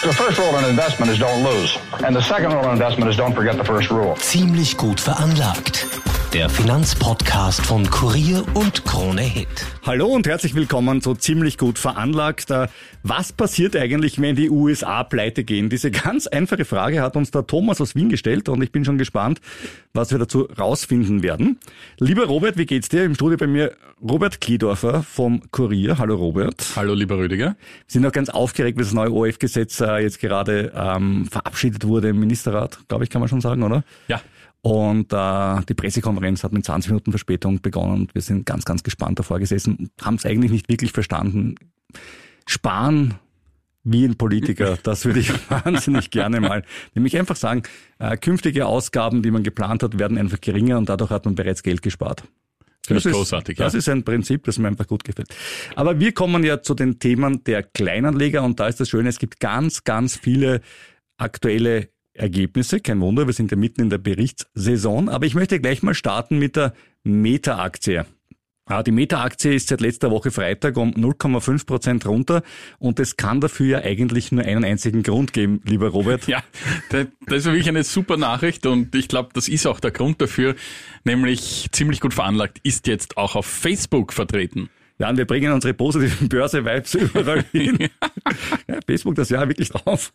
The first rule in investment is don't lose. And the second rule in investment is don't forget the first rule. Ziemlich gut veranlagt. Der Finanzpodcast von Kurier und Krone Hit. Hallo und herzlich willkommen zu Ziemlich gut veranlagt. Äh, was passiert eigentlich, wenn die USA pleite gehen? Diese ganz einfache Frage hat uns der Thomas aus Wien gestellt und ich bin schon gespannt, was wir dazu rausfinden werden. Lieber Robert, wie geht's dir? Im Studio bei mir Robert Kliedorfer vom Kurier. Hallo Robert. Hallo lieber Rüdiger. Wir sind noch ganz aufgeregt, wie das neue OF-Gesetz äh, jetzt gerade ähm, verabschiedet wurde im Ministerrat, glaube ich, kann man schon sagen, oder? Ja. Und äh, die Pressekonferenz hat mit 20 Minuten Verspätung begonnen und wir sind ganz, ganz gespannt davor gesessen und haben es eigentlich nicht wirklich verstanden. Sparen wie ein Politiker, das würde ich wahnsinnig gerne mal. Nämlich einfach sagen, äh, künftige Ausgaben, die man geplant hat, werden einfach geringer und dadurch hat man bereits Geld gespart. Das, ist großartig. Ja. Das ist ein Prinzip, das mir einfach gut gefällt. Aber wir kommen ja zu den Themen der Kleinanleger und da ist das Schöne, es gibt ganz, ganz viele aktuelle Ergebnisse. Kein Wunder, wir sind ja mitten in der Berichtssaison. Aber ich möchte gleich mal starten mit der Meta-Aktie. Die Meta-Aktie ist seit letzter Woche Freitag um 0,5 Prozent runter und es kann dafür ja eigentlich nur einen einzigen Grund geben, lieber Robert. Ja, das ist wirklich eine super Nachricht und ich glaube, das ist auch der Grund dafür, nämlich ziemlich gut veranlagt, ist jetzt auch auf Facebook vertreten. Ja, und wir bringen unsere positiven Börse-Vibes überall hin. ja, Facebook das Jahr wirklich drauf.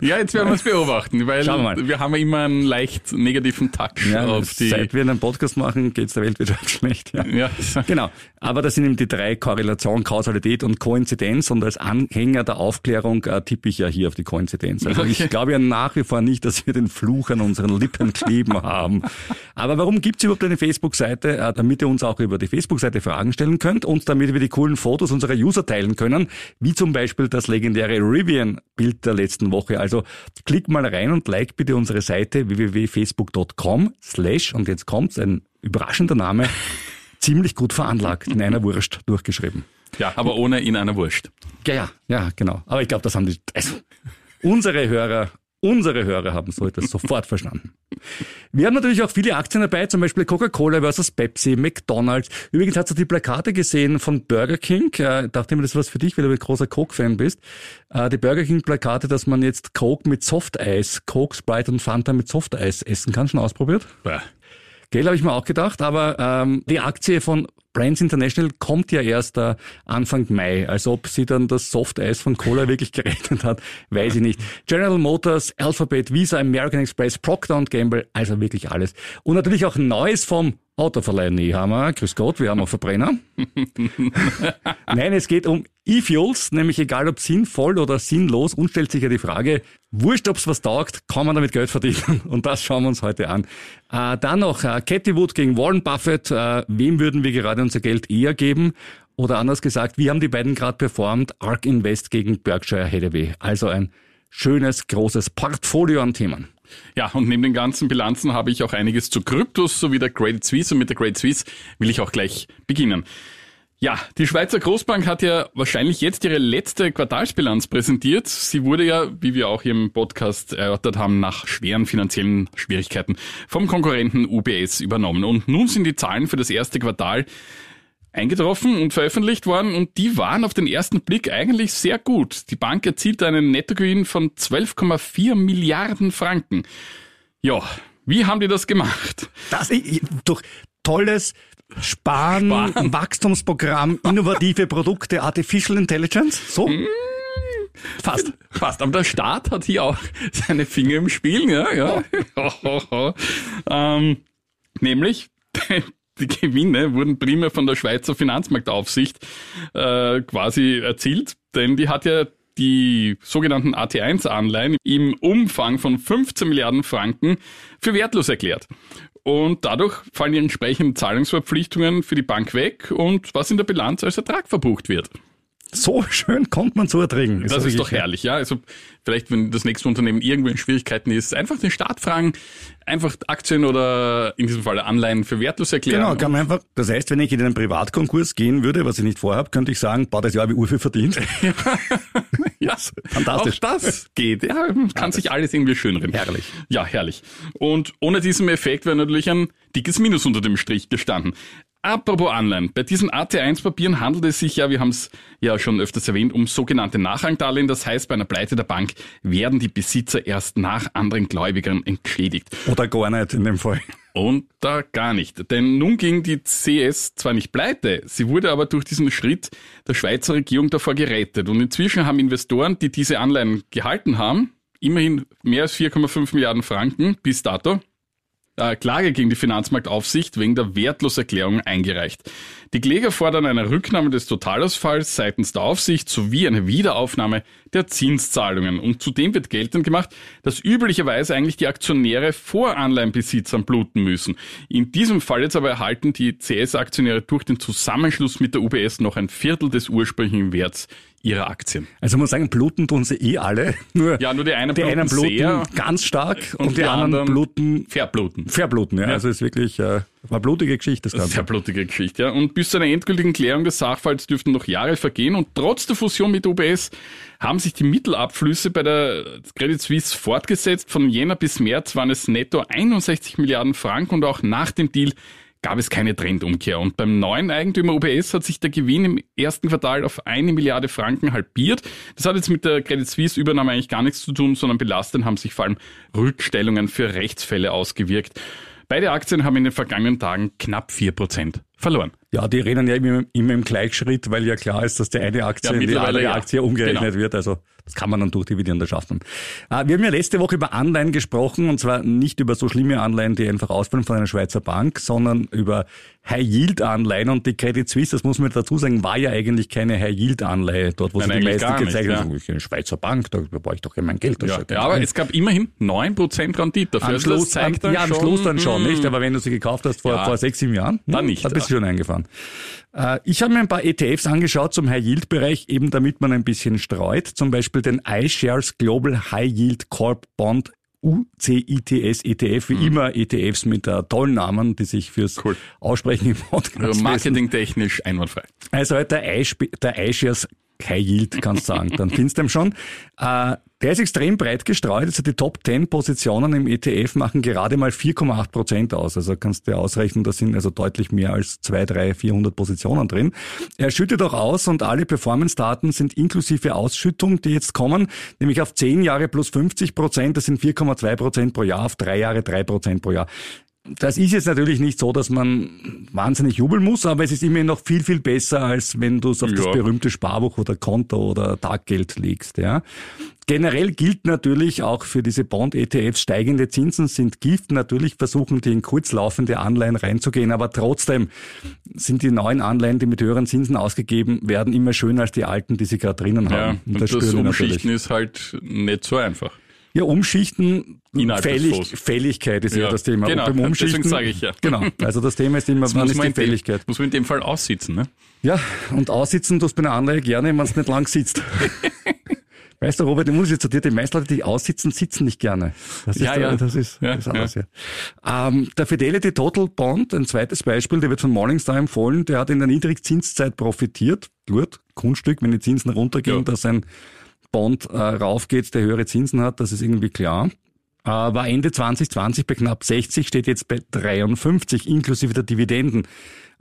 ja, jetzt werden wir es beobachten, weil wir, wir, haben ja immer einen leicht negativen Touch ja, auf die... Seit wir einen Podcast machen, geht es der Weltwirtschaft schlecht. Ja. ja. Genau. Aber das sind eben die drei Korrelation, Kausalität und Koinzidenz und als Anhänger der Aufklärung äh, tippe ich ja hier auf die Koinzidenz. Also okay. ich glaube ja nach wie vor nicht, dass wir den Fluch an unseren Lippen kleben haben. Aber warum gibt es überhaupt eine Facebook-Seite? Äh, damit ihr uns auch über die Facebook-Seite Fragen stellen könnt und damit damit wir die coolen Fotos unserer User teilen können, wie zum Beispiel das legendäre Rivian-Bild der letzten Woche. Also klick mal rein und like bitte unsere Seite www.facebook.com slash, und jetzt kommt's, ein überraschender Name, ziemlich gut veranlagt, in einer Wurst durchgeschrieben. Ja, aber ohne in einer Wurst. Ja, ja, ja, genau. Aber ich glaube, das haben die, also, unsere Hörer Unsere Hörer haben so etwas sofort verstanden. Wir haben natürlich auch viele Aktien dabei, zum Beispiel Coca-Cola versus Pepsi, McDonalds. Übrigens hast du die Plakate gesehen von Burger King. Äh, dachte mir, das ist was für dich, weil du ein großer Coke-Fan bist. Äh, die Burger King-Plakate, dass man jetzt Coke mit Softeis, Coke, Sprite und Fanta mit Softeis essen kann. Schon ausprobiert? Ja. Gell, habe ich mir auch gedacht, aber ähm, die Aktie von Brands International kommt ja erst äh, Anfang Mai. Als ob sie dann das Softeis von Cola wirklich gerechnet hat, weiß ich nicht. General Motors, Alphabet, Visa, American Express, Procter Gamble, also wirklich alles. Und natürlich auch Neues vom Autoverleih Nehammer. Grüß Gott, wir haben auch Verbrenner. Nein, es geht um E-Fuels, nämlich egal ob sinnvoll oder sinnlos, uns stellt sich ja die Frage, wurscht ob's was taugt, kann man damit Geld verdienen? Und das schauen wir uns heute an. Äh, dann noch äh, Cathy Wood gegen Warren Buffett. Äh, wem würden wir gerade unser Geld eher geben? Oder anders gesagt, wie haben die beiden gerade performt? Ark Invest gegen Berkshire Hathaway. Also ein schönes, großes Portfolio an Themen. Ja, und neben den ganzen Bilanzen habe ich auch einiges zu Kryptos sowie der Credit Suisse und mit der Credit Suisse will ich auch gleich beginnen. Ja, die Schweizer Großbank hat ja wahrscheinlich jetzt ihre letzte Quartalsbilanz präsentiert. Sie wurde ja, wie wir auch im Podcast erörtert haben, nach schweren finanziellen Schwierigkeiten vom Konkurrenten UBS übernommen. Und nun sind die Zahlen für das erste Quartal eingetroffen und veröffentlicht worden und die waren auf den ersten Blick eigentlich sehr gut. Die Bank erzielte einen Nettogewinn von 12,4 Milliarden Franken. Ja, wie haben die das gemacht? Das durch tolles Sparen, Sparen. Wachstumsprogramm, innovative Produkte, Artificial Intelligence, so? Mm. Fast. Fast. Aber der Staat hat hier auch seine Finger im Spiel, ja, ja. Oh. ähm, nämlich die Gewinne wurden primär von der Schweizer Finanzmarktaufsicht äh, quasi erzielt, denn die hat ja die sogenannten AT1-Anleihen im Umfang von 15 Milliarden Franken für wertlos erklärt. Und dadurch fallen die entsprechenden Zahlungsverpflichtungen für die Bank weg und was in der Bilanz als Ertrag verbucht wird. So schön kommt man zu erträgen. Das ist doch herrlich, ja. Also vielleicht, wenn das nächste Unternehmen irgendwo in Schwierigkeiten ist, einfach den Start fragen, einfach Aktien oder in diesem Fall Anleihen für wertlos erklären. Genau, kann man einfach, das heißt, wenn ich in einen Privatkonkurs gehen würde, was ich nicht vorhabe, könnte ich sagen, boah, das Jahr habe ich Urfe verdient. ja, fantastisch. Auch das geht. Ja, kann ja, sich alles irgendwie schönreden. Herrlich. Ja, herrlich. Und ohne diesen Effekt wäre natürlich ein dickes Minus unter dem Strich gestanden. Apropos Anleihen. Bei diesen AT1-Papieren handelt es sich ja, wir haben es ja schon öfters erwähnt, um sogenannte Nachrangdarlehen. Das heißt, bei einer Pleite der Bank werden die Besitzer erst nach anderen Gläubigern entschädigt. Oder gar nicht in dem Fall. Und da gar nicht. Denn nun ging die CS zwar nicht pleite, sie wurde aber durch diesen Schritt der Schweizer Regierung davor gerettet. Und inzwischen haben Investoren, die diese Anleihen gehalten haben, immerhin mehr als 4,5 Milliarden Franken bis dato, äh, Klage gegen die Finanzmarktaufsicht wegen der Wertloserklärung eingereicht. Die Kläger fordern eine Rücknahme des Totalausfalls seitens der Aufsicht sowie eine Wiederaufnahme der Zinszahlungen. Und zudem wird geltend gemacht, dass üblicherweise eigentlich die Aktionäre vor Anleihenbesitzern bluten müssen. In diesem Fall jetzt aber erhalten die CS-Aktionäre durch den Zusammenschluss mit der UBS noch ein Viertel des ursprünglichen Werts ihrer Aktien. Also man muss sagen, bluten tun sie eh alle. Nur ja, nur die einen die bluten, einen bluten sehr ganz stark und, und die, die anderen, bluten verbluten. Verbluten, ja. Ja. Also es ist wirklich äh, eine blutige Geschichte das Ganze. Sehr blutige Geschichte, ja. Und bis zu einer endgültigen Klärung des Sachverhalts dürften noch Jahre vergehen. Und trotz der Fusion mit UBS haben sich die Mittelabflüsse bei der Credit Suisse fortgesetzt. Von Jänner bis März waren es netto 61 Milliarden Franken und auch nach dem Deal gab es keine Trendumkehr. Und beim neuen Eigentümer UBS hat sich der Gewinn im ersten Quartal auf eine Milliarde Franken halbiert. Das hat jetzt mit der Credit Suisse Übernahme eigentlich gar nichts zu tun, sondern belastet haben sich vor allem Rückstellungen für Rechtsfälle ausgewirkt. Beide Aktien haben in den vergangenen Tagen knapp vier Prozent verloren. Ja, die rennen ja immer, immer im Gleichschritt, weil ja klar ist, dass die eine Aktie Ja, in die andere ja. Aktie umgerechnet Genau. wird. Also das kann man dann durch Dividende schaffen. Äh, Wir haben ja letzte Woche über Anleihen gesprochen und zwar nicht über so schlimme Anleihen, die einfach ausfallen von einer Schweizer Bank, sondern über High-Yield-Anleihen und die Credit Suisse, das muss man dazu sagen, war ja eigentlich keine High-Yield-Anleihe, dort wo Nein, sie die meisten ja. haben. Ich bin eine Schweizer Bank, da brauche ich doch ja mein Geld. Das Ja, ja ja, aber es gab immerhin 9% Rendite dafür. Am Also das Schluss, zeigt am, dann ja, am schon, Schluss dann schon, hm, nicht? Aber wenn du sie gekauft hast vor, Ja. vor sechs, sieben Jahren, Dann hm, nicht. Da bist du schon eingefahren. Äh, ich habe mir ein paar ETFs angeschaut zum High-Yield-Bereich, eben damit man ein bisschen streut. Zum Beispiel den iShares Global High Yield Corp Bond UCITS ETF, wie immer ETFs mit äh, tollen Namen, die sich fürs Cool. Aussprechen im Podcast Also marketingtechnisch einwandfrei. Also halt der, iSp- der Yield, kannst du sagen. Dann findest du ihn schon. Äh, der ist extrem breit gestreut. Also die Top 10 Positionen im ETF machen gerade mal 4,8 Prozent aus. Also kannst du dir ausrechnen, da sind also deutlich mehr als 2, 3, 400 Positionen drin. Er schüttet auch aus und alle Performance-Daten sind inklusive Ausschüttung, die jetzt kommen, nämlich auf 10 Jahre plus 50 Prozent. Das sind 4,2 Prozent pro Jahr, auf 3 Jahre 3 Prozent pro Jahr. Das ist jetzt natürlich nicht so, dass man wahnsinnig jubeln muss, aber es ist immerhin noch viel, viel besser, als wenn du es auf das Ja. berühmte Sparbuch oder Konto oder Taggeld legst. Ja. Generell gilt natürlich auch für diese Bond-ETFs, steigende Zinsen sind Gift. Natürlich versuchen die in kurzlaufende Anleihen reinzugehen, aber trotzdem sind die neuen Anleihen, die mit höheren Zinsen ausgegeben werden, immer schöner als die alten, die sie gerade drinnen Ja, haben. und das, spüren wir Umschichten ist halt nicht so einfach. ja, umschichten, Fällig. Fälligkeit ist ja, Ja, das Thema. genau, Und beim deswegen Umschichten, sage ich ja. Genau, also das Thema ist immer, Das wann ist die in dem, Fälligkeit. muss man in dem Fall aussitzen. Ne? Ja, und aussitzen tust du bei einer Anleihe gerne, wenn es nicht lang sitzt. Weißt du, Robert, ich muss jetzt zu dir, die meisten Leute, die aussitzen, sitzen nicht gerne. Das ist, Ja, der- ja. das ist, Ja, das ist anders, ja. Ähm, der Fidelity Total Bond, ein zweites Beispiel, der wird von Morningstar empfohlen, der hat in der Niedrigzinszeit profitiert. Gut, Kunststück, wenn die Zinsen runtergehen, Ja. dass ein Bond äh, raufgeht, der höhere Zinsen hat, das ist irgendwie klar. Äh, war Ende 2020 bei knapp 60, steht jetzt bei 53 inklusive der Dividenden.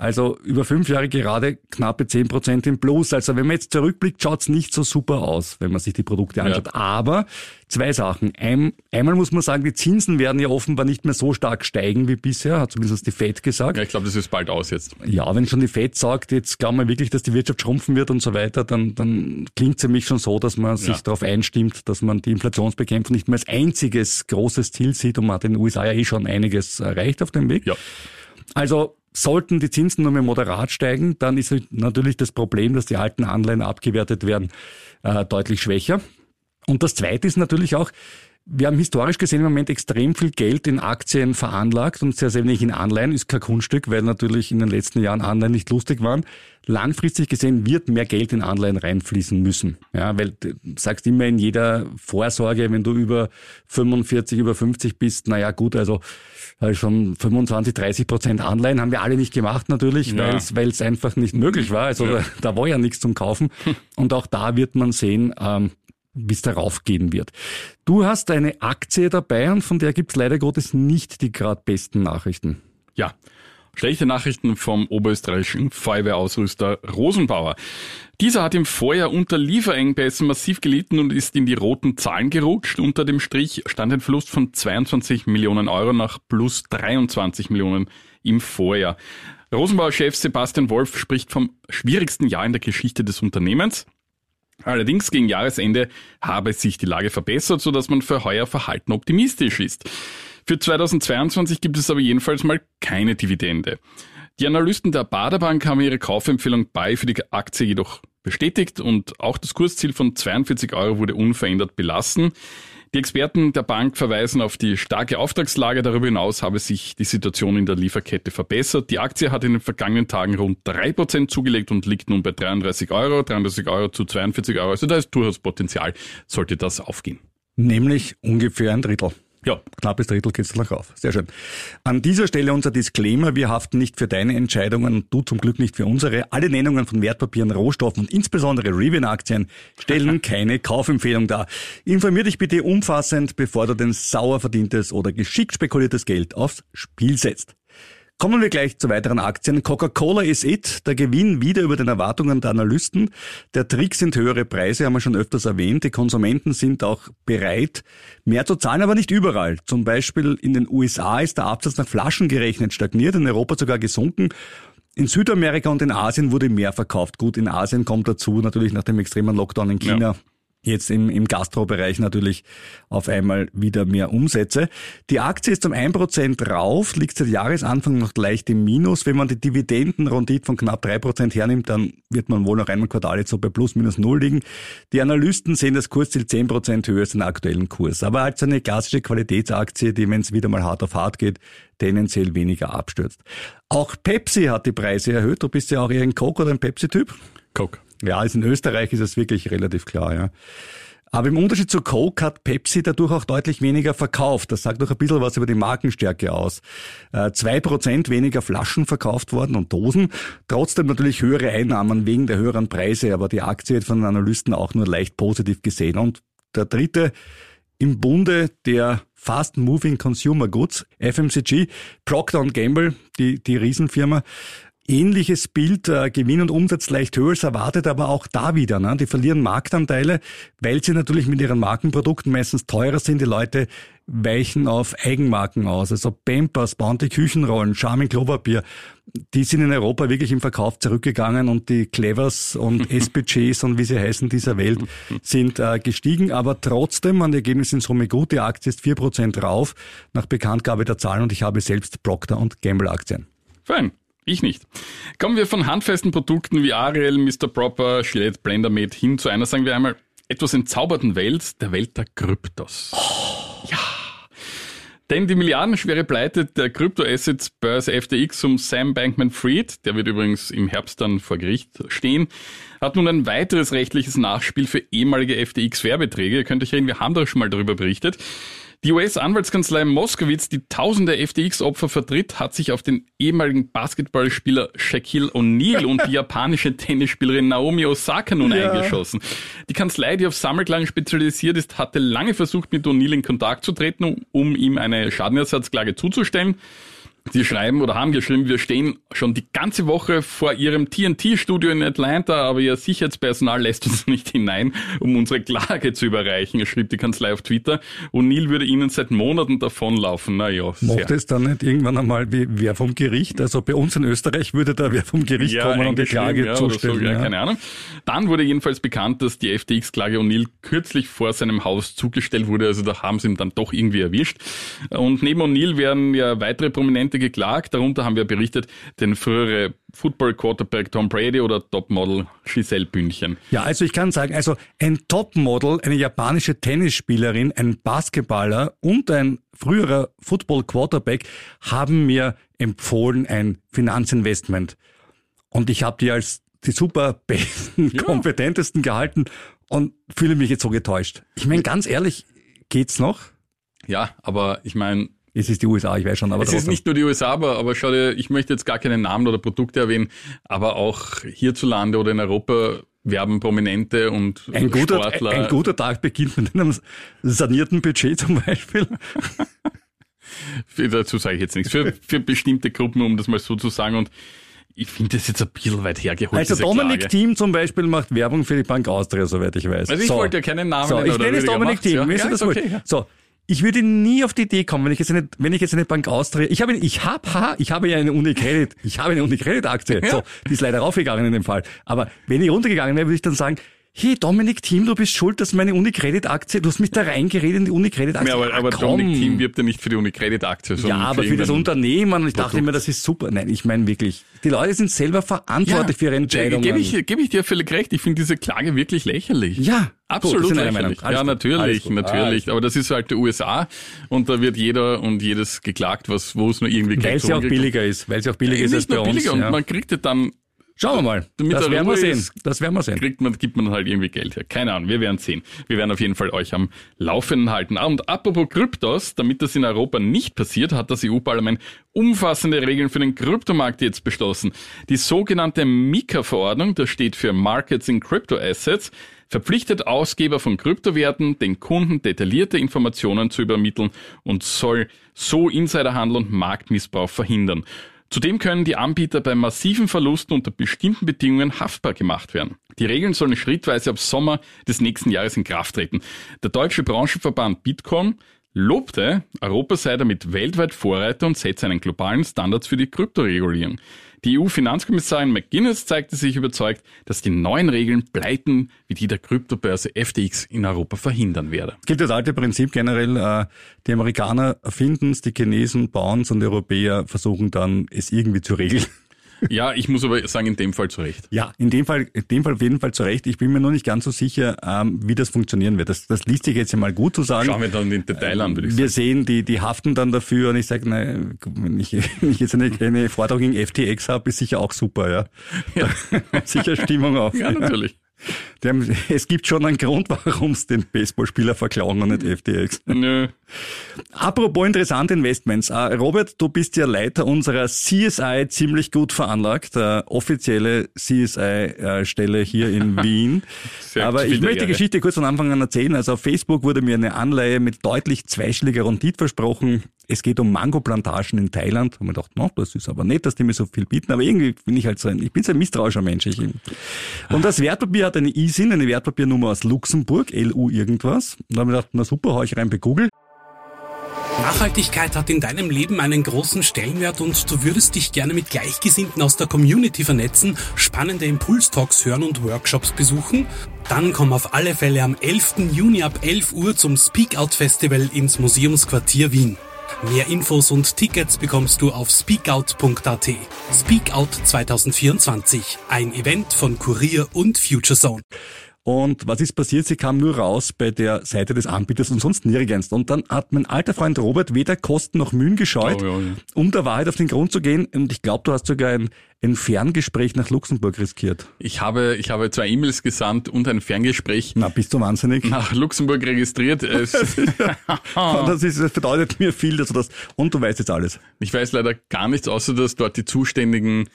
Also über fünf Jahre gerade knappe 10 Prozent im Plus. Also wenn man jetzt zurückblickt, schaut's nicht so super aus, wenn man sich die Produkte anschaut. Aber zwei Sachen. Ein, einmal muss man sagen, die Zinsen werden ja offenbar nicht mehr so stark steigen wie bisher, hat zumindest die FED gesagt. Ja, ich glaube, das ist bald aus jetzt. Ja, wenn schon die FED sagt, jetzt glauben wir wirklich, dass die Wirtschaft schrumpfen wird und so weiter, dann, dann klingt es für mich schon so, dass man sich Ja. darauf einstimmt, dass man die Inflationsbekämpfung nicht mehr als einziges großes Ziel sieht und man hat in den USA ja eh schon einiges erreicht auf dem Weg. Ja. Also sollten die Zinsen nur mehr moderat steigen, dann ist natürlich das Problem, dass die alten Anleihen abgewertet werden, äh, deutlich schwächer. Und das Zweite ist natürlich auch, Wir haben historisch gesehen im Moment extrem viel Geld in Aktien veranlagt und sehr, sehr wenig in Anleihen. Ist kein Kunststück, weil natürlich in den letzten Jahren Anleihen nicht lustig waren. Langfristig gesehen wird mehr Geld in Anleihen reinfließen müssen. Ja, weil du sagst immer in jeder Vorsorge, wenn du über 45, über 50 bist, naja gut, also äh, schon 25, 30 Prozent Anleihen haben wir alle nicht gemacht natürlich, Ja. weil es einfach nicht möglich war. Also da, da war ja nichts zum Kaufen. Und auch da wird man sehen, ähm, wie es darauf gehen wird. Du hast eine Aktie dabei und von der gibt's leider Gottes nicht die gerade besten Nachrichten. Ja, schlechte Nachrichten vom oberösterreichischen Feuerwehrausrüster Rosenbauer. Dieser hat im Vorjahr unter Lieferengpässen massiv gelitten und ist in die roten Zahlen gerutscht. Unter dem Strich stand ein Verlust von 22 Millionen Euro nach plus 23 Millionen im Vorjahr. Rosenbauer-Chef Sebastian Wolf spricht vom schwierigsten Jahr in der Geschichte des Unternehmens. Allerdings gegen Jahresende habe sich die Lage verbessert, sodass man für heuer verhalten optimistisch ist. Für 2022 gibt es aber jedenfalls mal keine Dividende. Die Analysten der Baderbank haben ihre Kaufempfehlung bei für die Aktie jedoch bestätigt und auch das Kursziel von 42 Euro wurde unverändert belassen. Die Experten der Bank verweisen auf die starke Auftragslage. Darüber hinaus habe sich die Situation in der Lieferkette verbessert. Die Aktie hat in den vergangenen Tagen rund 3% zugelegt und liegt nun bei 33 Euro, 33 Euro zu 42 Euro. Also da ist durchaus Potenzial, sollte das aufgehen. Nämlich ungefähr ein Drittel. Ja, Knappes Drittel geht's noch auf. Sehr schön. An dieser Stelle unser Disclaimer. Wir haften nicht für deine Entscheidungen und du zum Glück nicht für unsere. Alle Nennungen von Wertpapieren, Rohstoffen und insbesondere Rivian-Aktien stellen keine Kaufempfehlung dar. Informier dich bitte umfassend, bevor du dein sauer verdientes oder geschickt spekuliertes Geld aufs Spiel setzt. Kommen wir gleich zu weiteren Aktien. Coca-Cola is it. Der Gewinn wieder über den Erwartungen der Analysten. Der Trick sind höhere Preise, haben wir schon öfters erwähnt. Die Konsumenten sind auch bereit, mehr zu zahlen, aber nicht überall. Zum Beispiel in den USA ist der Absatz nach Flaschen gerechnet stagniert, in Europa sogar gesunken. In Südamerika und in Asien wurde mehr verkauft. Gut, in Asien kommt dazu natürlich nach dem extremen Lockdown in China jetzt im, im Gastrobereich natürlich auf einmal wieder mehr Umsätze. Die Aktie ist um 1% rauf, liegt seit Jahresanfang noch leicht im Minus. Wenn man die Dividendenrendite von knapp 3% hernimmt, dann wird man wohl noch einmal Quartal jetzt so bei plus minus null liegen. Die Analysten sehen das Kursziel 10% höher als den aktuellen Kurs. Aber als eine klassische Qualitätsaktie, die, wenn es wieder mal hart auf hart geht, tendenziell weniger abstürzt. Auch Pepsi hat die Preise erhöht. Du bist ja auch eher ein Coke oder ein Pepsi-Typ. Coke. Ja, also in Österreich ist es wirklich relativ klar, ja. Aber im Unterschied zu Coke hat Pepsi dadurch auch deutlich weniger verkauft. Das sagt doch ein bisschen was über die Markenstärke aus. Äh, Zwei Prozent weniger Flaschen verkauft worden und Dosen. Trotzdem natürlich höhere Einnahmen wegen der höheren Preise, aber die Aktie wird von den Analysten auch nur leicht positiv gesehen. Und der dritte im Bunde der Fast Moving Consumer Goods, FMCG, Procter Gamble, die, die Riesenfirma, Ähnliches Bild, äh, Gewinn und Umsatz leicht höher als erwartet, aber auch da wieder. Ne? Die verlieren Marktanteile, weil sie natürlich mit ihren Markenprodukten meistens teurer sind. Die Leute weichen auf Eigenmarken aus. Also Pampers, Bounty Küchenrollen, Charmin Klopapier, die sind in Europa wirklich im Verkauf zurückgegangen und die Clevers und SPGs und wie sie heißen dieser Welt sind äh, gestiegen. Aber trotzdem, man Ergebnis in Summe gut. Die Aktie ist 4% rauf nach Bekanntgabe der Zahlen und ich habe selbst Procter Gamble Aktien. Fein. Ich nicht. Kommen wir von handfesten Produkten wie Ariel, Mr. Proper, Gillette, BlenderMate hin zu einer, sagen wir einmal, etwas entzauberten Welt, der Welt der Kryptos. Ja. Denn die milliardenschwere Pleite der Kryptoassets-Börse FTX um Sam Bankman-Fried, der wird übrigens im Herbst dann vor Gericht stehen, hat nun ein weiteres rechtliches Nachspiel für ehemalige FTX-Werbeträge. Ihr könnt euch erinnern, wir haben da schon mal darüber berichtet. Die US-Anwaltskanzlei Moskowitz, die tausende FTX-Opfer vertritt, hat sich auf den ehemaligen Basketballspieler Shaquille O'Neal und die japanische Tennisspielerin Naomi Osaka nun Ja. eingeschossen. Die Kanzlei, die auf Sammelklagen spezialisiert ist, hatte lange versucht, mit O'Neal in Kontakt zu treten, um- um ihm eine Schadenersatzklage zuzustellen. Sie schreiben oder haben geschrieben, wir stehen schon die ganze Woche vor Ihrem TNT-Studio in Atlanta, aber Ihr Sicherheitspersonal lässt uns nicht hinein, um unsere Klage zu überreichen, schrieb die Kanzlei auf Twitter. O'Neill würde Ihnen seit Monaten davonlaufen. Naja, Macht es dann nicht irgendwann einmal wie wer vom Gericht? Also bei uns in Österreich würde da wer vom Gericht kommen und die Klage ja, oder so, zustellen. ja, ja. keine Ahnung. Dann wurde jedenfalls bekannt, dass die FTX-Klage O'Neill kürzlich vor seinem Haus zugestellt wurde. Also da haben sie ihn dann doch irgendwie erwischt. Und neben O'Neill werden ja weitere prominente Prominente geklagt. Darunter haben wir berichtet, den frühere Football-Quarterback Tom Brady oder Topmodel Giselle Bündchen. Ja, also ich kann sagen, also ein Topmodel, eine japanische Tennisspielerin, ein Basketballer und ein früherer Football-Quarterback haben mir empfohlen ein Finanzinvestment. Und ich habe die als die super besten, Ja. kompetentesten gehalten und fühle mich jetzt so getäuscht. Ich meine, ganz ehrlich, geht's noch? Ja, aber ich meine, Es ist die USA, ich weiß schon, aber es ist trotzdem. nicht nur die USA, aber, aber schau dir, ich möchte jetzt gar keinen Namen oder Produkte erwähnen, aber auch hierzulande oder in Europa werben Prominente und ein guter, Sportler. ein guter Tag beginnt mit einem sanierten Budget zum Beispiel. Für- Dazu sage ich jetzt nichts. Für, für bestimmte Gruppen, um das mal so zu sagen. Und ich finde das jetzt ein bisschen weit hergeholt. Also Dominik. Thiem zum Beispiel macht Werbung für die Bank Austria, soweit ich weiß. Also ich so. wollte ja keinen Namen So, nennen. ich nenne es Dominik Thiem. ja. Ist Ja, ist okay, ja. So. Ich würde nie auf die Idee kommen, wenn ich jetzt eine, wenn ich jetzt eine Bank Austria, ich habe, ich habe, ich habe ja eine Unicredit, ich habe eine Unicredit-Aktie, Ja. so, die ist leider raufgegangen in dem Fall. Aber wenn ich runtergegangen wäre, würde ich dann sagen, hey Dominik Thiem, du bist schuld, dass meine Unicredit-Aktie, du hast mich da reingeredet in die Unicredit-Aktie. Ja, aber, Ah, aber komm. Dominik Thiem wirbt ja nicht für die Unicredit-Aktie. Ja, aber für das irgendeinen- Unternehmen, und ich dachte Produkt. immer, das ist super. Nein, ich meine wirklich, die Leute sind selber verantwortlich für ihre Entscheidungen. Gebe ich, gebe ich dir völlig recht. Ich finde diese Klage wirklich lächerlich. Ja, Absolut gut, lächerlich. Ja, gut, natürlich, natürlich. Aber das ist halt die USA und da wird jeder und jedes geklagt, was, wo es nur irgendwie Weil Geld es ja auch billiger ist, weil es ja auch billiger ist als bei uns. billiger und ja. man kriegt ja dann Schauen wir mal. Damit das er werden wir sehen. ist, Das werden wir sehen. kriegt man, gibt man halt irgendwie Geld her. Keine Ahnung, wir werden sehen. Wir werden auf jeden Fall euch am Laufenden halten. Ah, Und apropos Kryptos, damit das in Europa nicht passiert, hat das EU-Parlament umfassende Regeln für den Kryptomarkt jetzt beschlossen. Die sogenannte MiCA-Verordnung, das steht für Markets in Crypto Assets, verpflichtet Ausgeber von Kryptowerten, den Kunden detaillierte Informationen zu übermitteln und soll so Insiderhandel und Marktmissbrauch verhindern. Zudem können die Anbieter bei massiven Verlusten unter bestimmten Bedingungen haftbar gemacht werden. Die Regeln sollen schrittweise ab Sommer des nächsten Jahres in Kraft treten. Der deutsche Branchenverband Bitcoin lobte, Europa sei damit weltweit Vorreiter und setze einen globalen Standard für die Kryptoregulierung. Die EU-Finanzkommissarin McGuinness zeigte sich überzeugt, dass die neuen Regeln Pleiten wie die der Kryptobörse FTX in Europa verhindern werde. Es gilt das alte Prinzip generell, äh, die Amerikaner erfinden es, die Chinesen bauen es und die Europäer versuchen dann, es irgendwie zu regeln. Ja, ich muss aber sagen, in dem Fall zu Recht. Ja, in dem Fall, in dem Fall auf jeden Fall zu Recht. Ich bin mir nur nicht ganz so sicher, ähm, wie das funktionieren wird. Das, das liest sich jetzt ja mal gut zu sagen. Schauen wir dann in Detail an, würde ich sagen. Wir sehen, die, die haften dann dafür und ich sage, nein, wenn ich, wenn ich jetzt eine, eine Forderung gegen FTX habe, ist sicher auch super, ja. Da sicher Stimmung auf. Ja, natürlich. Haben, es gibt schon einen Grund, warum es den Baseballspieler verklauen und nicht FTX. Nö. Apropos interessante Investments. Äh, Robert, du bist ja Leiter unserer CSI ziemlich gut veranlagt, äh, offizielle CSI-Stelle hier in Wien. Sehr Aber ich möchte die. Geschichte kurz von Anfang an erzählen. Also auf Facebook wurde mir eine Anleihe mit deutlich zweistelliger Rendite versprochen. Es geht um Mangoplantagen in Thailand. Und man dachte, no, das ist aber nett, dass die mir so viel bieten. Aber irgendwie bin ich halt so ein, ich bin so ein misstrauischer Mensch. Ich. Und das Wertpapier hat eine ISIN, eine Wertpapiernummer aus Luxemburg, LU irgendwas. Und da habe ich gedacht, na super, hau ich rein bei Google. Nachhaltigkeit hat in deinem Leben einen großen Stellenwert und du würdest dich gerne mit Gleichgesinnten aus der Community vernetzen, spannende Impulstalks hören und Workshops besuchen? Dann komm auf alle Fälle am 11. Juni ab 11 Uhr zum Speak Out Festival ins Museumsquartier Wien. Mehr Infos und Tickets bekommst du auf speakout.at. Speak Out 2024, ein Event von Kurier und FutureZone. Und was ist passiert? Sie kam nur raus bei der Seite des Anbieters und sonst nirgends. Und dann hat mein alter Freund Robert weder Kosten noch Mühen gescheut, Oh, ja, ja. um der Wahrheit auf den Grund zu gehen. Und ich glaube, du hast sogar ein, ein Ferngespräch nach Luxemburg riskiert. Ich habe, ich habe zwei E-Mails gesandt und ein Ferngespräch Na, bist du wahnsinnig? nach Luxemburg registriert. Es, Das, ist, das bedeutet mir viel, dass du das, und du weißt jetzt alles. ich weiß leider gar nichts, außer dass dort die zuständigen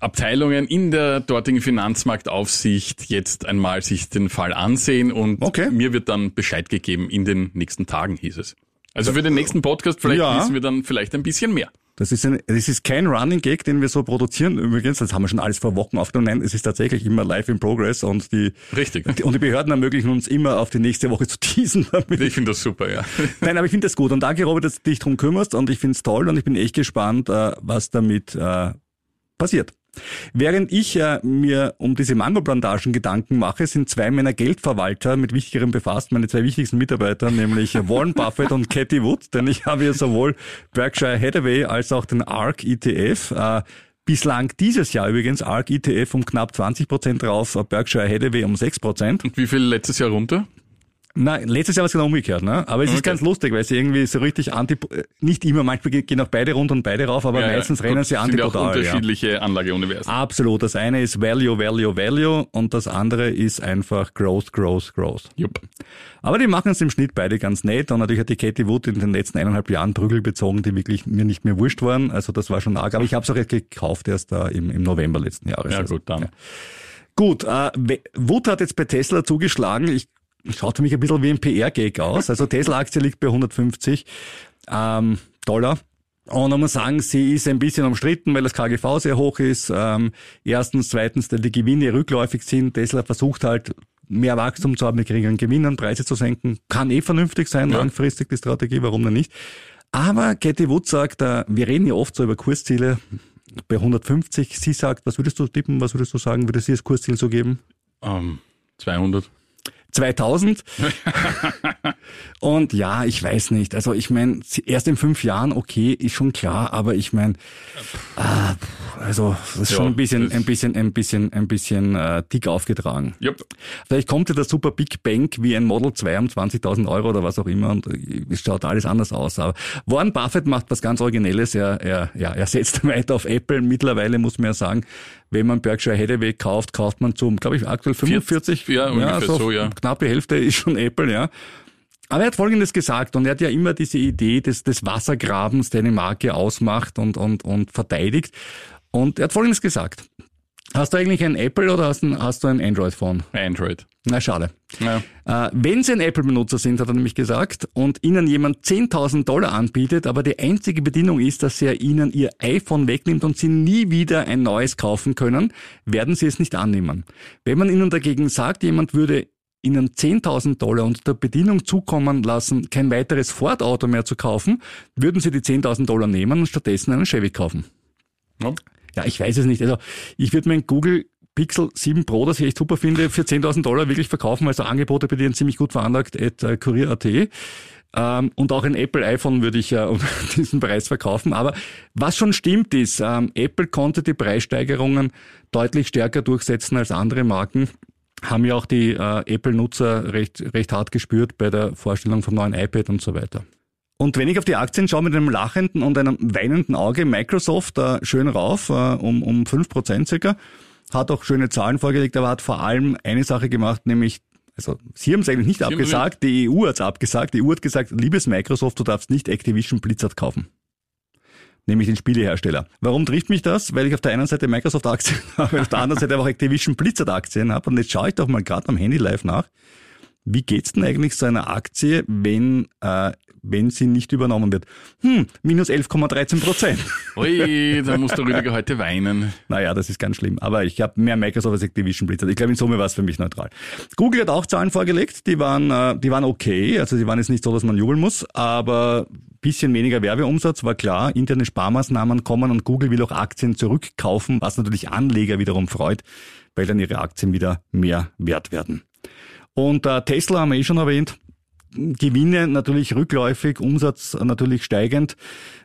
Abteilungen in der dortigen Finanzmarktaufsicht jetzt einmal sich den Fall ansehen und Okay. mir wird dann Bescheid gegeben in den nächsten Tagen, hieß es. Also für den nächsten Podcast vielleicht Ja. wissen wir dann vielleicht ein bisschen mehr. Das ist, ein, das ist kein Running Gag, den wir so produzieren. Übrigens, das haben wir schon alles vor Wochen aufgenommen. Nein, es ist tatsächlich immer live in progress und die, Richtig. und die Behörden ermöglichen uns immer auf die nächste Woche zu teasen. Damit Ich finde das super, ja. Nein, aber ich finde das gut. Und danke, Robert, dass du dich drum kümmerst. Und ich finde es toll und ich bin echt gespannt, äh, was damit äh, passiert. Während ich äh, mir um diese Mangoplantagen Gedanken mache, sind zwei meiner Geldverwalter mit Wichtigerem befasst, meine zwei wichtigsten Mitarbeiter, nämlich Warren Buffett und Cathy Wood, denn ich habe ja sowohl Berkshire Hathaway als auch den ARK ETF. Äh, Bislang dieses Jahr übrigens ARK ETF um knapp 20 Prozent drauf, Berkshire Hathaway um 6 Prozent. Und wie viel letztes Jahr runter? Nein, letztes Jahr war es genau umgekehrt, ne? Aber es ist ganz lustig, weil sie irgendwie so richtig anti, nicht immer, manchmal gehen auch beide runter und beide rauf, aber Ja, ja. meistens rennen Gut, sie sind ja auch antipodal. Ja. unterschiedliche Anlageuniversen. Absolut. Das eine ist Value, Value, Value und das andere ist einfach Growth, Growth, Growth. Jupp. Aber die machen es im Schnitt beide ganz nett und natürlich hat die Katie Wood in den letzten eineinhalb Jahren Prügel bezogen, die wirklich mir nicht mehr wurscht waren. Also das war schon arg. Aber ich habe es auch jetzt gekauft erst da im, im November letzten Jahres. Ja Also, gut, dann. Gut, äh, Wood hat jetzt bei Tesla zugeschlagen. Ich schaut für mich ein bisschen wie ein PR-Gag aus. Also Tesla-Aktie liegt bei 150 ähm, Dollar. Und man muss sagen, sie ist ein bisschen umstritten, weil das KGV sehr hoch ist. Ähm, erstens, zweitens, weil die Gewinne rückläufig sind. Tesla versucht halt mehr Wachstum zu haben mit geringeren Gewinnen, Preise zu senken. Kann eh vernünftig sein, langfristig die Strategie, warum denn nicht? Aber Cathy Wood sagt, äh, wir reden ja oft so über Kursziele bei 150. Sie sagt, was würdest du tippen, was würdest du sagen, würde sie das Kursziel so geben? Ähm, 200. 2000. Und ja, ich weiß nicht. Also ich meine, erst in fünf Jahren, okay, ist schon klar, aber ich meine, ah, also das ist Ja, schon ein bisschen, ein bisschen, ein bisschen, ein bisschen äh, dick aufgetragen. Jupp. Vielleicht kommt ja der Super Big Bang wie ein Model 2 um 20.000 Euro oder was auch immer und es schaut alles anders aus. Aber Warren Buffett macht was ganz Originelles. Er, er, ja, er setzt weiter auf Apple. Mittlerweile muss man ja sagen, wenn man Berkshire Hathaway kauft, kauft man zum, glaube ich, aktuell 45. ja, ungefähr so, ja. Knappe Hälfte ist schon Apple, ja. Aber er hat Folgendes gesagt und er hat ja immer diese Idee des, des Wassergrabens, der eine Marke ausmacht und, und, und verteidigt. Und er hat Folgendes gesagt. Hast du eigentlich ein Apple oder hast, ein, hast du ein Android-Phone? Android. Na, schade. Ja. Äh, wenn Sie ein Apple-Benutzer sind, hat er nämlich gesagt, und Ihnen jemand 10.000 Dollar anbietet, aber die einzige Bedingung ist, dass er Ihnen Ihr iPhone wegnimmt und Sie nie wieder ein neues kaufen können, werden Sie es nicht annehmen. Wenn man Ihnen dagegen sagt, jemand würde Ihnen 10.000 Dollar unter der Bedingung zukommen lassen, kein weiteres Ford-Auto mehr zu kaufen, würden Sie die 10.000 Dollar nehmen und stattdessen einen Chevy kaufen. Ja. Ja, ich weiß es nicht. Also ich würde mein Google Pixel 7 Pro, das ich echt super finde, für 10.000 Dollar wirklich verkaufen, also Angebote bei denen ziemlich gut veranlagt, at äh, Kurier.at. Ähm, und auch ein Apple iPhone würde ich ja um diesen Preis verkaufen. Aber was schon stimmt ist, ähm, Apple konnte die Preissteigerungen deutlich stärker durchsetzen als andere Marken. Haben ja auch die äh, Apple-Nutzer recht, recht hart gespürt bei der Vorstellung vom neuen iPad und so weiter. Und wenn ich auf die Aktien schaue mit einem lachenden und einem weinenden Auge, Microsoft äh, schön rauf, äh, um, um 5% circa, hat auch schöne Zahlen vorgelegt, aber hat vor allem eine Sache gemacht, nämlich, also Sie haben es eigentlich nicht es abgesagt, die EU hat es abgesagt. Die EU hat gesagt, liebes Microsoft, du darfst nicht Activision Blizzard kaufen. Nämlich den Spielehersteller. Warum trifft mich das? Weil ich auf der einen Seite Microsoft-Aktien habe, auf der anderen Seite auch Activision Blizzard-Aktien habe. Und jetzt schaue ich doch mal gerade am Handy live nach. Wie geht's denn eigentlich so einer Aktie, wenn, äh, wenn sie nicht übernommen wird? Hm, minus 11,13 Prozent. Ui, da muss der Rüdiger heute weinen. Naja, das ist ganz schlimm. Aber ich habe mehr Microsoft als Activision Blizzard. Ich glaube, in Summe war es für mich neutral. Google hat auch Zahlen vorgelegt, die waren, äh, die waren okay. Also die waren jetzt nicht so, dass man jubeln muss, aber bisschen weniger Werbeumsatz war klar. Interne Sparmaßnahmen kommen und Google will auch Aktien zurückkaufen, was natürlich Anleger wiederum freut, weil dann ihre Aktien wieder mehr wert werden. Und äh, Tesla haben wir eh schon erwähnt. Gewinne natürlich rückläufig, Umsatz natürlich steigend.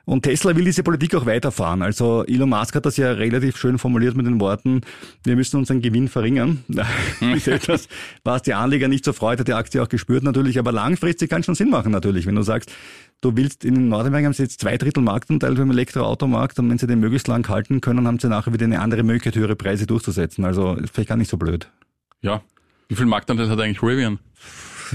Und Tesla will diese Politik auch weiterfahren. Also Elon Musk hat das ja relativ schön formuliert mit den Worten, wir müssen unseren Gewinn verringern. Das ist etwas, was die Anleger nicht so freut, hat die Aktie auch gespürt natürlich. Aber langfristig kann schon Sinn machen natürlich, wenn du sagst, du willst in Nordamerika haben sie jetzt zwei Drittel Marktanteil beim Elektroautomarkt und wenn sie den möglichst lang halten können, haben sie nachher wieder eine andere Möglichkeit, höhere Preise durchzusetzen. Also ist vielleicht gar nicht so blöd. Ja. Wie viel Marktanteil hat eigentlich Rivian?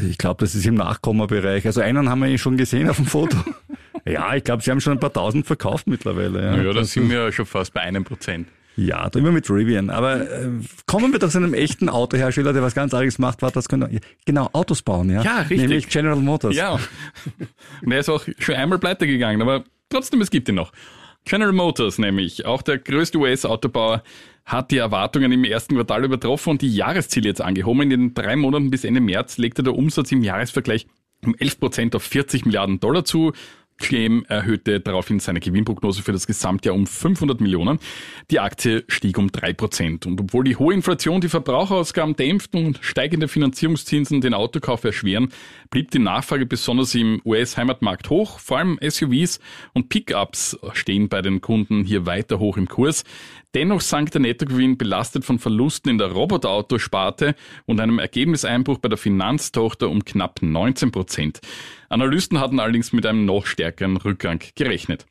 Ich glaube, das ist im Nachkommabereich. Also einen haben wir eh schon gesehen auf dem Foto. ja, ich glaube, sie haben schon ein paar tausend verkauft mittlerweile. Ja, Naja, da Das sind wir ja schon fast bei einem Prozent. ja immer mit Rivian. Aber äh, kommen wir doch zu einem echten Autohersteller, der was ganz anderes macht. Warte, das können wir, genau, Autos bauen, ja. Ja, richtig. Nämlich General Motors. Ja. Und er ist auch schon einmal pleite gegangen, aber trotzdem, es gibt ihn noch. General Motors nämlich, auch der größte US-Autobauer, hat die Erwartungen im ersten Quartal übertroffen und die Jahresziele jetzt angehoben. In den drei Monaten bis Ende März legte der Umsatz im Jahresvergleich um 11 Prozent auf 40 Milliarden Dollar zu. GM erhöhte daraufhin seine Gewinnprognose für das Gesamtjahr um 500 Millionen. Die Aktie stieg um drei Prozent. Und obwohl die hohe Inflation die Verbraucherausgaben dämpft und steigende Finanzierungszinsen den Autokauf erschweren, blieb die Nachfrage besonders im US-Heimatmarkt hoch. Vor allem SUVs und Pickups stehen bei den Kunden hier weiter hoch im Kurs. Dennoch sank der Nettogewinn belastet von Verlusten in der Roboterautosparte und einem Ergebniseinbruch bei der Finanztochter um knapp 19 Prozent. Analysten hatten allerdings mit einem noch stärkeren Rückgang gerechnet.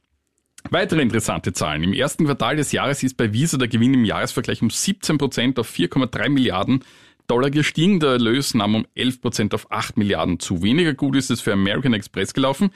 Weitere interessante Zahlen. Im ersten Quartal des Jahres ist bei Visa der Gewinn im Jahresvergleich um 17 Prozent auf 4,3 Milliarden Dollar gestiegen. Der Erlös nahm um 11 Prozent auf 8 Milliarden zu. Weniger gut ist es für American Express gelaufen.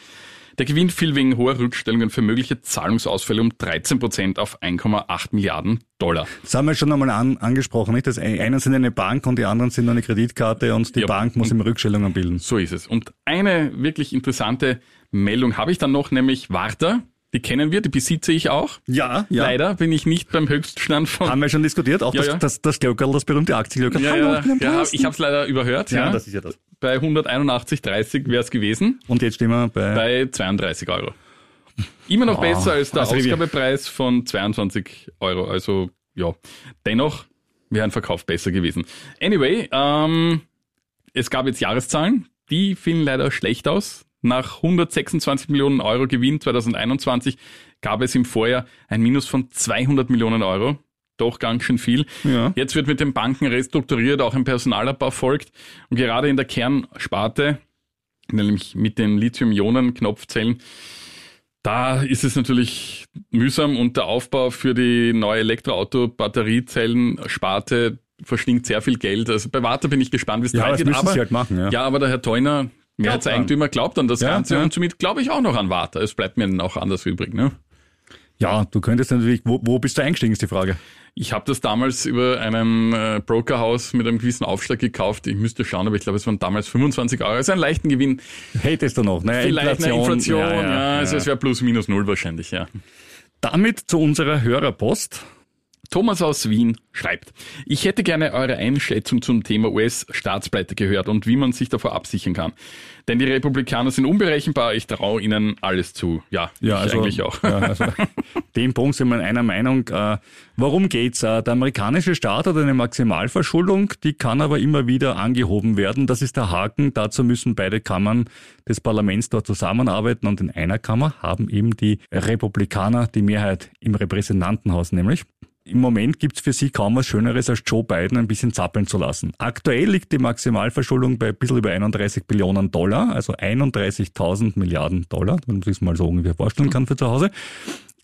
Der Gewinn fiel wegen hoher Rückstellungen für mögliche Zahlungsausfälle um 13 Prozent auf 1,8 Milliarden Dollar. Das haben wir schon einmal an, angesprochen, nicht? Das eine sind eine Bank und die anderen sind eine Kreditkarte und die Ja, Bank muss immer Rückstellungen bilden. So ist es. Und eine wirklich interessante Meldung habe ich dann noch, nämlich Warta. Die kennen wir, die besitze ich auch. Ja, ja. Leider bin ich nicht beim Höchststand von Haben wir schon diskutiert, auch Ja, das, ja. das, das Glockerl, das berühmte Aktienglockerl. Ja, Hallo, ja, ja, ich habe es leider überhört. ja, Ja, das ist ja das. Bei 181,30 wäre es gewesen. Und jetzt stehen wir bei, Bei 32 Euro. Immer noch Oh, besser als der als Revier. Ausgabepreis von 22 Euro. Also ja, dennoch wäre ein Verkauf besser gewesen. Anyway, ähm, es gab jetzt Jahreszahlen, die fielen leider schlecht aus. Nach 126 Millionen Euro Gewinn 2021 gab es im Vorjahr ein Minus von 200 Millionen Euro. Doch ganz schön viel. Ja. Jetzt wird mit den Banken restrukturiert, auch ein Personalabbau folgt. Und gerade in der Kernsparte, nämlich mit den Lithium-Ionen-Knopfzellen, da ist es natürlich mühsam und der Aufbau für die neue Elektroauto-Batteriezellen-Sparte verschlingt sehr viel Geld. Also bei Warta bin ich gespannt, wie es Ja, weitergeht. müssen Aber halt machen, ja. ja, aber der Herr Mehrheitseigentümer, glaubt an das Ja, Ganze ja. und somit glaube ich auch noch an Warta. Es bleibt mir auch anders übrig. Ne? ja, du könntest natürlich, wo, wo bist du eingestiegen, ist die Frage. Ich habe das damals über einem äh, Brokerhaus mit einem gewissen Aufschlag gekauft. Ich müsste schauen, aber ich glaube, es waren damals 25 Euro. Also einen leichten Gewinn. Hättest du noch, ne? Vielleicht eine Inflation. Ja, also ja. es wäre plus minus null wahrscheinlich, ja. Damit zu unserer Hörerpost. Thomas aus Wien schreibt, ich hätte gerne eure Einschätzung zum Thema US-Staatspleite gehört und wie man sich davor absichern kann. Denn die Republikaner sind unberechenbar, ich traue ihnen alles zu. Ja, Ja, ich also, eigentlich auch. Ja, also, dem Punkt sind wir in einer Meinung. Äh, worum geht's? Äh, der amerikanische Staat hat eine Maximalverschuldung, die kann aber immer wieder angehoben werden. Das ist der Haken. Dazu müssen beide Kammern des Parlaments dort zusammenarbeiten und in einer Kammer haben eben die Republikaner die Mehrheit im Repräsentantenhaus nämlich. Im Moment gibt's für sie kaum was Schöneres, als Joe Biden ein bisschen zappeln zu lassen. Aktuell liegt die Maximalverschuldung bei ein bisschen über 31 Billionen Dollar, also 31.000 Milliarden Dollar, wenn man sich das mal so ungefähr vorstellen kann für zu Hause.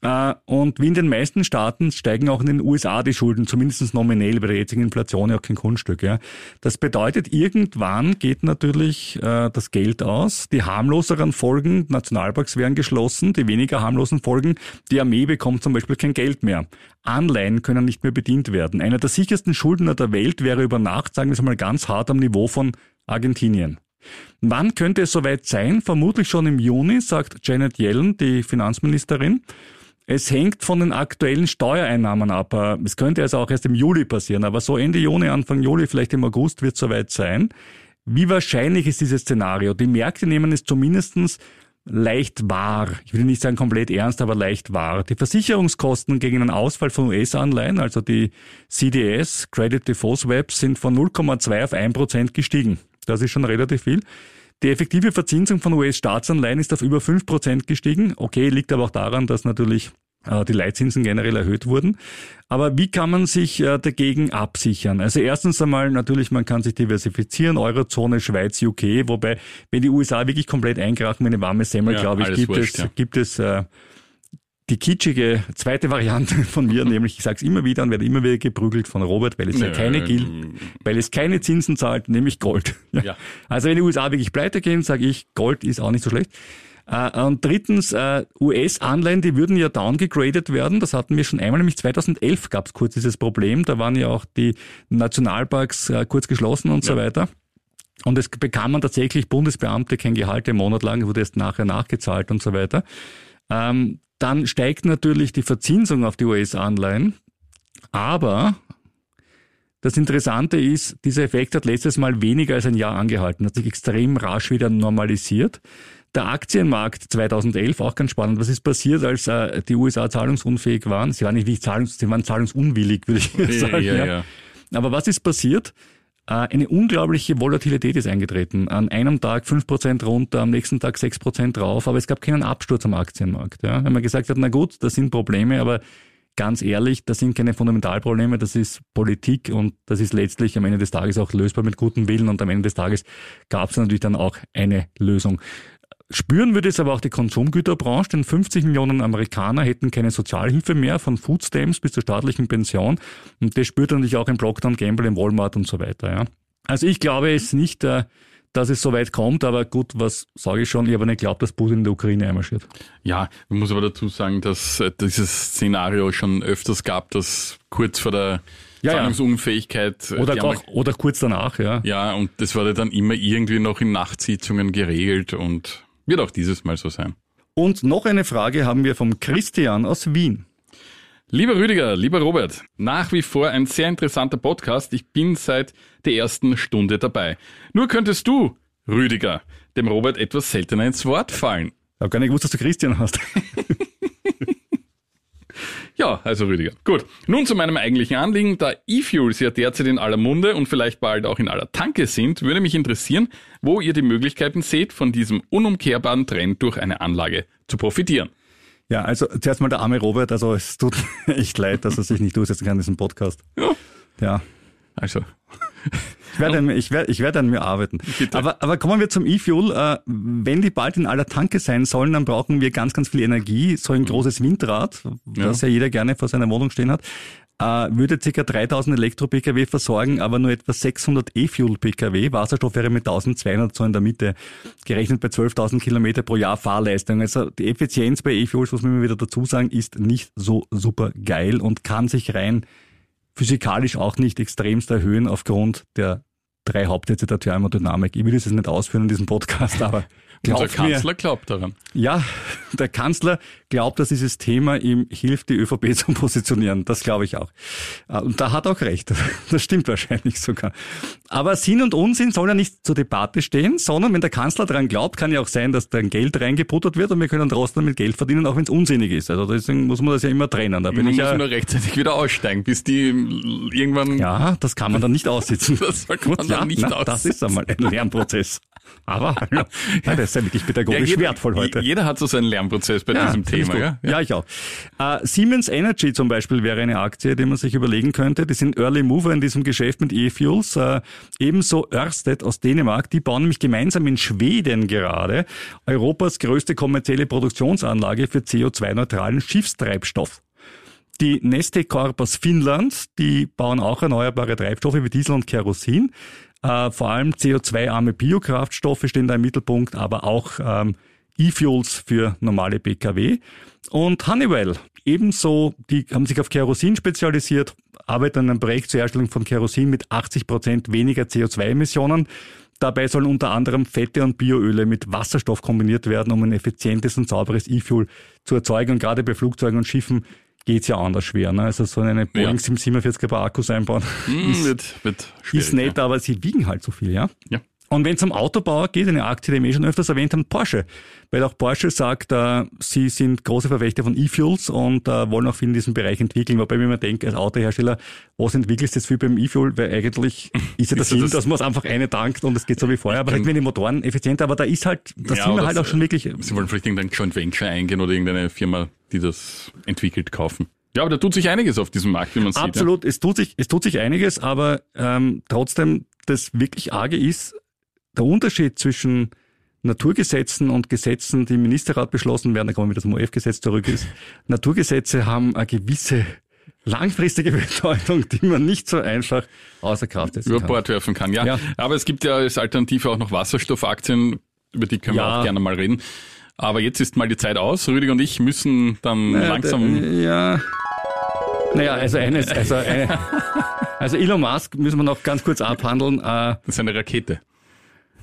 Äh, Und wie in den meisten Staaten steigen auch in den USA die Schulden, zumindest nominell bei der jetzigen Inflation ja auch kein Kunststück. Ja. Das bedeutet, irgendwann geht natürlich äh, das Geld aus. Die harmloseren Folgen, Nationalparks werden geschlossen, die weniger harmlosen Folgen, die Armee bekommt zum Beispiel kein Geld mehr. Anleihen können nicht mehr bedient werden. Einer der sichersten Schuldner der Welt wäre über Nacht, sagen wir es mal ganz hart, am Niveau von Argentinien. Wann könnte es soweit sein? Vermutlich schon im Juni, sagt Janet Yellen, die Finanzministerin. Es hängt von den aktuellen Steuereinnahmen ab. Äh, Es könnte also auch erst im Juli passieren, aber so Ende Juni, Anfang Juli, vielleicht im August wird es soweit sein. Wie wahrscheinlich ist dieses Szenario? Die Märkte nehmen es zumindestens leicht wahr. Ich will nicht sagen komplett ernst, aber leicht wahr. Die Versicherungskosten gegen einen Ausfall von US-Anleihen, also die CDS, Credit Default Swaps, sind von 0,2 auf 1 Prozent gestiegen. Das ist schon relativ viel. Die effektive Verzinsung von US-Staatsanleihen ist auf über 5 Prozent gestiegen. Okay, liegt aber auch daran, dass natürlich äh, die Leitzinsen generell erhöht wurden. Aber wie kann man sich äh, dagegen absichern? Also erstens einmal natürlich, man kann sich diversifizieren, Eurozone, Schweiz, UK, wobei, wenn die USA wirklich komplett einkrachen eine warme Semmel, Ja, glaube ich, gibt wurscht, es, ja. gibt es äh, die kitschige zweite Variante von mir, nämlich ich sage es immer wieder und werde immer wieder geprügelt von Robert, weil es ja keine gilt, weil es keine Zinsen zahlt, nämlich Gold. Ja. Also wenn die USA wirklich pleite gehen, sage ich, Gold ist auch nicht so schlecht. Äh, Und drittens, äh, US-Anleihen, die würden ja downgegradet werden. Das hatten wir schon einmal, nämlich 2011 gab es kurz dieses Problem. Da waren ja auch die Nationalparks äh, kurz geschlossen und so weiter. Und es bekam man tatsächlich Bundesbeamte kein Gehalt im Monat lang, wurde erst nachher nachgezahlt und so weiter. Ähm, dann steigt natürlich die Verzinsung auf die US-Anleihen. Aber das Interessante ist, dieser Effekt hat letztes Mal weniger als ein Jahr angehalten, hat sich extrem rasch wieder normalisiert. der Aktienmarkt 2011 auch ganz spannend. Was ist passiert, als äh, die USA zahlungsunfähig waren? Sie waren nicht wirklich zahlungs, sie waren zahlungsunwillig, würde ich Ja, sagen. ja, ja. Aber was ist passiert? Äh, Eine unglaubliche Volatilität ist eingetreten. An einem Tag 5% runter, am nächsten Tag 6% drauf, aber es gab keinen Absturz am Aktienmarkt. Ja? Wenn man gesagt hat, na gut, das sind Probleme, aber ganz ehrlich, das sind keine Fundamentalprobleme, das ist Politik und das ist letztlich am Ende des Tages auch lösbar mit gutem Willen und am Ende des Tages gab es natürlich dann auch eine Lösung. Spüren würde es aber auch die Konsumgüterbranche, denn 50 Millionen Amerikaner hätten keine Sozialhilfe mehr, von Foodstamps bis zur staatlichen Pension. Und das spürt natürlich auch im Procter Gamble, im Walmart und so weiter. Ja. Also ich glaube es nicht, äh, dass es so weit kommt, aber gut, was sage ich schon, ich habe nicht geglaubt, dass Putin in der Ukraine einmarschiert. Ja, man muss aber dazu sagen, dass äh, dieses Szenario schon öfters gab, dass kurz vor der Ja, ja. Zahlungsunfähigkeit äh, Oder, auch, oder kurz danach, ja. ja, und das wurde dann immer irgendwie noch in Nachtsitzungen geregelt und wird auch dieses Mal so sein. Und noch eine Frage haben wir vom Christian aus Wien. Lieber Rüdiger, lieber Robert, nach wie vor ein sehr interessanter Podcast. Ich bin seit der ersten Stunde dabei. Nur könntest du, Rüdiger, dem Robert etwas seltener ins Wort fallen. Ich habe gar nicht gewusst, dass du Christian hast. Ja, also Rüdiger. Gut. Nun zu meinem eigentlichen Anliegen. Da E-Fuels ja derzeit in aller Munde und vielleicht bald auch in aller Tanke sind, würde mich interessieren, wo ihr die Möglichkeiten seht, von diesem unumkehrbaren Trend durch eine Anlage zu profitieren. Ja, also zuerst mal der arme Robert, also es tut echt leid, dass er sich nicht durchsetzen kann in diesem Podcast. Ja. Ja, Also, ich werde, an mir- ich werde, ich werde an mir arbeiten. Aber, aber kommen wir zum E-Fuel. Äh, wenn die bald in aller Tanke sein sollen, dann brauchen wir ganz, ganz viel Energie. So ein großes Windrad, das ja jeder gerne vor seiner Wohnung stehen hat, äh, würde ca. 3000 Elektro-Pkw versorgen, aber nur etwa 600 E-Fuel-Pkw. Wasserstoff wäre mit 1200 so in der Mitte, gerechnet bei 12.000 Kilometer pro Jahr Fahrleistung. Also die Effizienz bei E-Fuels, muss man immer wieder dazu sagen, ist nicht so super geil und kann sich rein physikalisch auch nicht extremst erhöhen aufgrund der drei Hauptsätze der Thermodynamik. Ich will das jetzt nicht ausführen in diesem Podcast, aber unser glaubt mir, Kanzler glaubt daran. ja, der Kanzler glaubt, dass dieses Thema ihm hilft, die ÖVP zu positionieren. Das glaube ich auch. Äh, Und da hat er auch recht. Das stimmt wahrscheinlich sogar. Aber Sinn und Unsinn soll ja nicht zur Debatte stehen, sondern wenn der Kanzler daran glaubt, kann ja auch sein, dass dann Geld reingebuttert wird und wir können trotzdem mit Geld verdienen, auch wenn es unsinnig ist. Also deswegen muss man das ja immer trennen. Da bin Man ich muss ja, nur rechtzeitig wieder aussteigen, bis die irgendwann... ja, das kann man dann nicht aussitzen. Das sollte man dann nicht na, Das ist einmal ein Lernprozess. Aber ja, das ist ja wirklich pädagogisch jeder, wertvoll heute. Jeder hat so seinen Lernprozess bei diesem finde ich Thema. Ja? Ja, ich auch. Äh, Siemens Energy zum Beispiel wäre eine Aktie, die man sich überlegen könnte. Die sind Early Mover in diesem Geschäft mit E-Fuels. Äh, ebenso Ørsted aus Dänemark. Die bauen nämlich gemeinsam in Schweden gerade Europas größte kommerzielle Produktionsanlage für CO2-neutralen Schiffstreibstoff. Die Neste Corp aus Finnland, die bauen auch erneuerbare Treibstoffe wie Diesel und Kerosin. Äh, vor allem CO2-arme Biokraftstoffe stehen da im Mittelpunkt, aber auch ähm, E-Fuels für normale Pkw. Und Honeywell, ebenso, die haben sich auf Kerosin spezialisiert, arbeiten an einem Projekt zur Herstellung von Kerosin mit 80 Prozent weniger CO2-Emissionen. Dabei sollen unter anderem Fette und Bioöle mit Wasserstoff kombiniert werden, um ein effizientes und sauberes E-Fuel zu erzeugen. Und gerade bei Flugzeugen und Schiffen geht's ja anders schwer. Ne? Also so eine Boeing Ja. 747 er Akkus einbauen Hm, wird, wird schwierig. ist nett, aber sie wiegen halt so viel, ja. Ja. Und wenn es um Autobauer geht, eine Aktie, die wir eh schon öfters erwähnt haben, Porsche. Weil auch Porsche sagt, äh, sie sind große Verfechter von E-Fuels und äh, wollen auch viel in diesem Bereich entwickeln. Wobei, wenn man denkt, als Autohersteller, was entwickelst du jetzt viel beim E-Fuel? Weil eigentlich ist ja der ja Sinn, das- dass man es einfach eine tankt und es geht so wie vorher. Aber halt wenn die Motoren effizienter, aber da ist halt, da Ja, sind wir halt auch schon wirklich, Sie wollen vielleicht irgendein Joint Venture eingehen oder irgendeine Firma, die das entwickelt, kaufen. Ja, aber da tut sich einiges auf diesem Markt, wie man sieht. Absolut, es tut sich, es tut sich einiges, aber ähm, trotzdem, das wirklich arge ist, der Unterschied zwischen Naturgesetzen und Gesetzen, die im Ministerrat beschlossen werden, da kommen wir wieder zum OF-Gesetz zurück ist. Naturgesetze haben eine gewisse langfristige Bedeutung, die man nicht so einfach außer Kraft setzen über kann. Bord werfen kann. Ja. Ja. aber es gibt ja als Alternative auch noch Wasserstoffaktien, über die können wir Ja. auch gerne mal reden. Aber jetzt ist mal die Zeit aus. Rüdiger und ich müssen dann langsam. Äh, Ja. Naja, also eines, also eine, also Elon Musk müssen wir noch ganz kurz abhandeln. Äh, Das ist eine Rakete.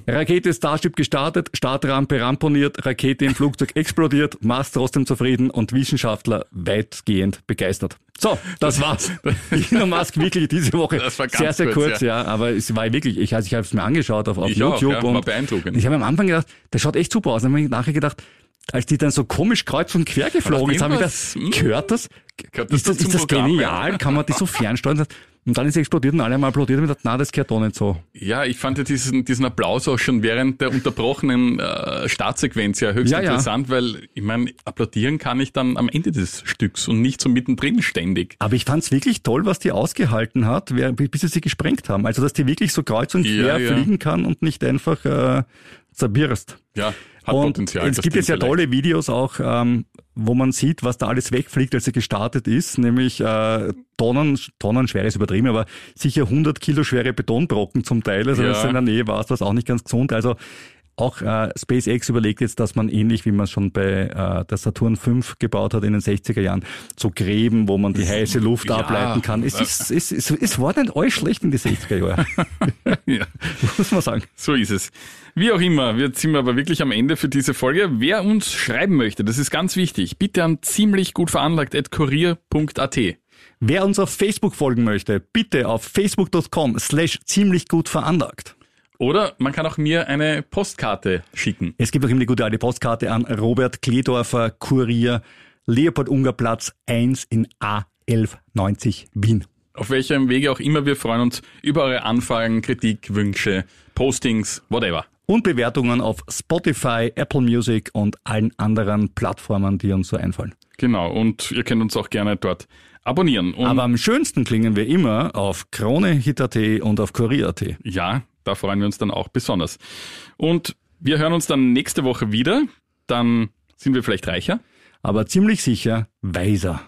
Rakete Starship gestartet, Startrampe ramponiert, Rakete im Flugzeug explodiert, Mars trotzdem zufrieden und Wissenschaftler weitgehend begeistert. So, das war's. Elon Musk wirklich diese Woche Das war ganz sehr, sehr kurz, kurz, ja. aber es war wirklich, ich, also ich habe es mir angeschaut auf, auf Ich auch, YouTube ja, war und beeindruckend. ich habe am Anfang gedacht, der schaut echt super aus. Dann habe ich nachher gedacht, als die dann so komisch kreuz und quer geflogen ist, habe ich gedacht, hm? gehört das? Gehört das ist das, ist das Programm, genial? Kann man die so fernsteuern? Und dann ist sie explodiert und alle haben applaudiert und ich dachte, na, das gehört doch nicht so. Ja, ich fand ja diesen, diesen Applaus auch schon während der unterbrochenen äh, Startsequenz ja höchst Ja, ja. interessant, weil ich meine, applaudieren kann ich dann am Ende des Stücks und nicht so mittendrin ständig. Aber ich fand's wirklich toll, was die ausgehalten hat, bis sie sie gesprengt haben. Also, dass die wirklich so kreuz und Ja, quer ja. fliegen kann und nicht einfach äh, zerbirst. Ja, hat und Potenzial. es gibt jetzt ja tolle Videos auch, ähm, wo man sieht, was da alles wegfliegt, als sie gestartet ist, nämlich äh, Tonnen, Tonnen schwer ist übertrieben, aber sicher 100 Kilo schwere Betonbrocken zum Teil, also Ja. wenn du in der Nähe warst, was auch nicht ganz gesund. Also auch äh, SpaceX überlegt jetzt, dass man ähnlich wie man es schon bei äh, der Saturn V gebaut hat in den 60er Jahren, so Gräben, wo man die heiße Luft Ja. ableiten kann. Es, ist, es, es, es war nicht alles schlecht in die 60er Jahre, Ja. muss man sagen. So ist es. Wie auch immer, wir sind wir aber wirklich am Ende für diese Folge. Wer uns schreiben möchte, das ist ganz wichtig, bitte an ziemlich gut veranlagt at kurier.at. Wer uns auf Facebook folgen möchte, bitte auf facebook.com slash ziemlich gut veranlagt. Oder man kann auch mir eine Postkarte schicken. Es gibt auch immer die gute alte Postkarte an Robert Kledorfer, Kurier, Leopold-Unger-Platz 1 in A1190 Wien. Auf welchem Wege auch immer, wir freuen uns über eure Anfragen, Kritik, Wünsche, Postings, whatever. Und Bewertungen auf Spotify, Apple Music und allen anderen Plattformen, die uns so einfallen. Genau, und ihr könnt uns auch gerne dort abonnieren. Und Aber am schönsten klingen wir immer auf KroneHit.at und auf Kurier.at. ja, da freuen wir uns dann auch besonders. Und wir hören uns dann nächste Woche wieder. Dann sind wir vielleicht reicher. Aber ziemlich sicher weiser.